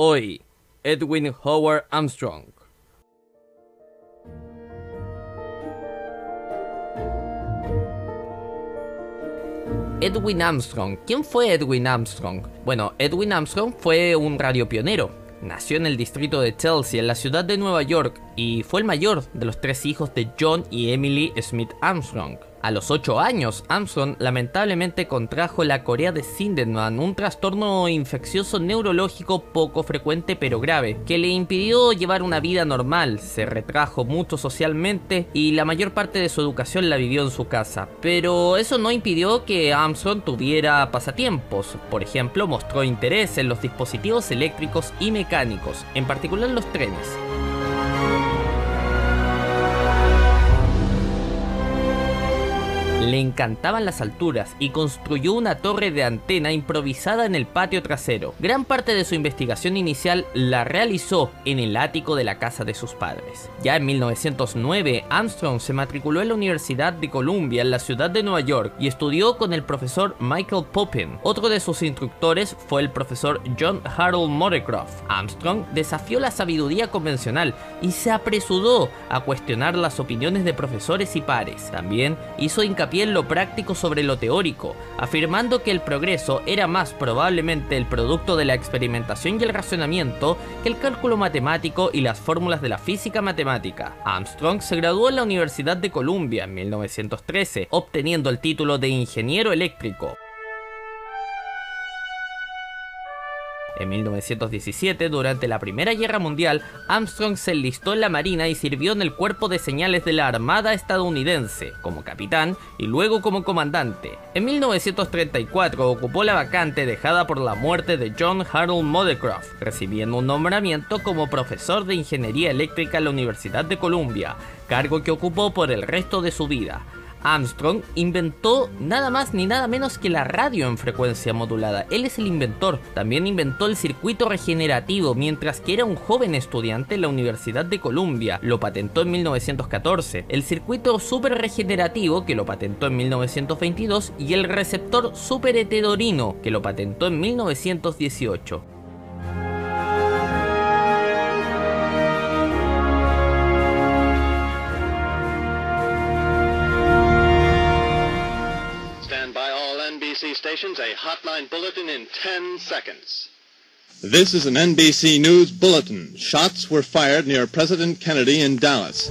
Hoy, Edwin Howard Armstrong. Edwin Armstrong. ¿Quién fue Edwin Armstrong? Bueno, Edwin Armstrong fue un radiopionero. Nació en el distrito de Chelsea, en la ciudad de Nueva York, y fue el mayor de los tres hijos de John y Emily Smith Armstrong. A los 8 años, Armstrong lamentablemente contrajo la corea de Sindenman, un trastorno infeccioso neurológico poco frecuente pero grave, que le impidió llevar una vida normal, se retrajo mucho socialmente y la mayor parte de su educación la vivió en su casa. Pero eso no impidió que Armstrong tuviera pasatiempos, por ejemplo mostró interés en los dispositivos eléctricos y mecánicos, en particular los trenes. Encantaban las alturas y construyó una torre de antena improvisada en el patio trasero. Gran parte de su investigación inicial la realizó en el ático de la casa de sus padres. Ya en 1909, Armstrong se matriculó en la Universidad de Columbia en la ciudad de Nueva York y estudió con el profesor Michael Poppin. Otro de sus instructores fue el profesor John Harold Morecroft. Armstrong desafió la sabiduría convencional y se apresuró a cuestionar las opiniones de profesores y pares. También hizo hincapié en lo práctico sobre lo teórico, afirmando que el progreso era más probablemente el producto de la experimentación y el razonamiento que el cálculo matemático y las fórmulas de la física matemática. Armstrong se graduó en la Universidad de Columbia en 1913, obteniendo el título de ingeniero eléctrico. En 1917, durante la Primera Guerra Mundial, Armstrong se enlistó en la Marina y sirvió en el Cuerpo de Señales de la Armada estadounidense, como capitán y luego como comandante. En 1934 ocupó la vacante dejada por la muerte de John Harold Moorcroft, recibiendo un nombramiento como profesor de Ingeniería Eléctrica en la Universidad de Columbia, cargo que ocupó por el resto de su vida. Armstrong inventó nada más ni nada menos que la radio en frecuencia modulada. Él es el inventor. También inventó el circuito regenerativo mientras que era un joven estudiante en la Universidad de Columbia. Lo patentó en 1914. El circuito super regenerativo que lo patentó en 1922 y el receptor super heterorino que lo patentó en 1918. A hotline bulletin in 10 seconds. This is an NBC News bulletin. Shots were fired near President Kennedy in Dallas.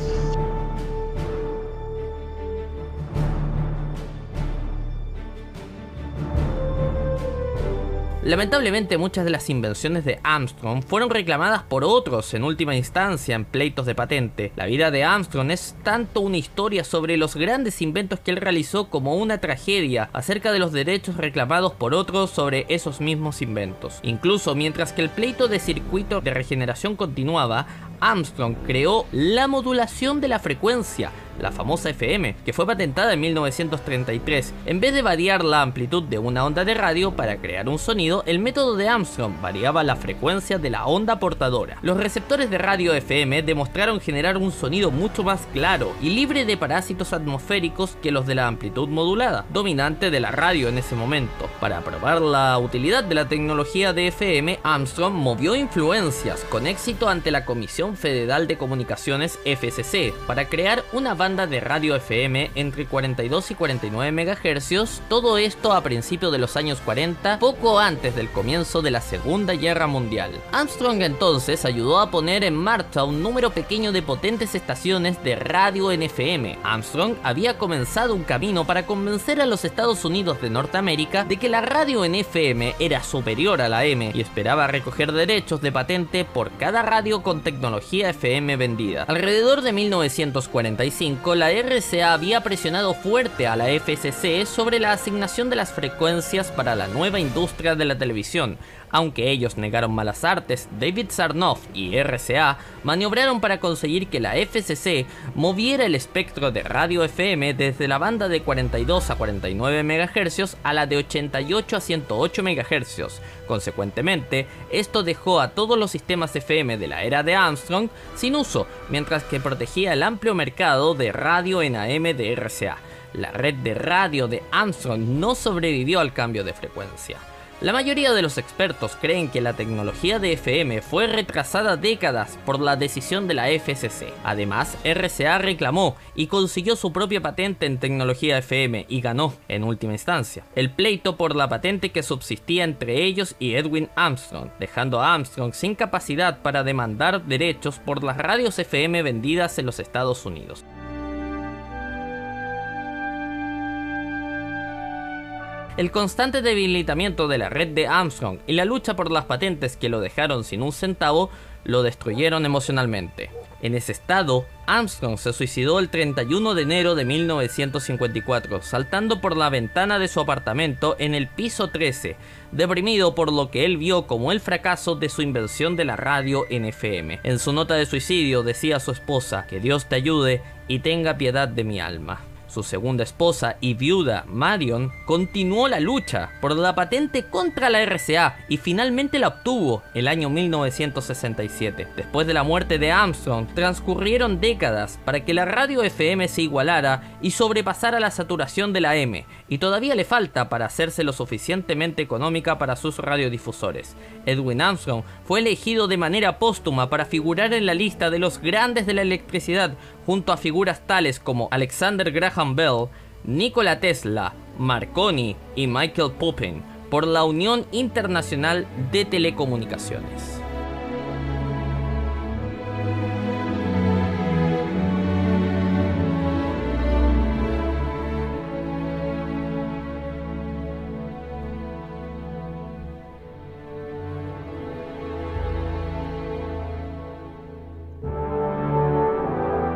Lamentablemente muchas de las invenciones de Armstrong fueron reclamadas por otros en última instancia en pleitos de patente. La vida de Armstrong es tanto una historia sobre los grandes inventos que él realizó como una tragedia acerca de los derechos reclamados por otros sobre esos mismos inventos. Incluso mientras que el pleito de circuito de regeneración continuaba, Armstrong creó la modulación de la frecuencia, la famosa FM, que fue patentada en 1933. En vez de variar la amplitud de una onda de radio para crear un sonido, el método de Armstrong variaba la frecuencia de la onda portadora. Los receptores de radio FM demostraron generar un sonido mucho más claro y libre de parásitos atmosféricos que los de la amplitud modulada, dominante de la radio en ese momento. Para probar la utilidad de la tecnología de FM, Armstrong movió influencias con éxito ante la Comisión Federal de Comunicaciones FCC para crear una base de radio FM entre 42 y 49 MHz, todo esto a principios de los años 40, poco antes del comienzo de la Segunda Guerra Mundial. Armstrong entonces ayudó a poner en marcha un número pequeño de potentes estaciones de radio en FM. Armstrong había comenzado un camino para convencer a los Estados Unidos de Norteamérica de que la radio en FM era superior a la M y esperaba recoger derechos de patente por cada radio con tecnología FM vendida. Alrededor de 1945, la RCA había presionado fuerte a la FCC sobre la asignación de las frecuencias para la nueva industria de la televisión, aunque ellos negaron malas artes, David Sarnoff y RCA maniobraron para conseguir que la FCC moviera el espectro de radio FM desde la banda de 42 a 49 MHz a la de 88 a 108 MHz. Consecuentemente, esto dejó a todos los sistemas FM de la era de Armstrong sin uso, mientras que protegía el amplio mercado de radio en AM de RCA. La red de radio de Armstrong no sobrevivió al cambio de frecuencia. La mayoría de los expertos creen que la tecnología de FM fue retrasada décadas por la decisión de la FCC. Además, RCA reclamó y consiguió su propia patente en tecnología FM y ganó, en última instancia, el pleito por la patente que subsistía entre ellos y Edwin Armstrong, dejando a Armstrong sin capacidad para demandar derechos por las radios FM vendidas en los Estados Unidos. El constante debilitamiento de la red de Armstrong y la lucha por las patentes que lo dejaron sin un centavo lo destruyeron emocionalmente. En ese estado, Armstrong se suicidó el 31 de enero de 1954, saltando por la ventana de su apartamento en el piso 13, deprimido por lo que él vio como el fracaso de su inversión de la radio en FM. En su nota de suicidio decía a su esposa, que Dios te ayude y tenga piedad de mi alma. Su segunda esposa y viuda, Marion, continuó la lucha por la patente contra la RCA y finalmente la obtuvo el año 1967. Después de la muerte de Armstrong, transcurrieron décadas para que la radio FM se igualara y sobrepasara la saturación de la M, y todavía le falta para hacerse lo suficientemente económica para sus radiodifusores. Edwin Armstrong fue elegido de manera póstuma para figurar en la lista de los grandes de la electricidad junto a figuras tales como Alexander Graham Bell, Nikola Tesla, Marconi y Michael Poppin por la Unión Internacional de Telecomunicaciones.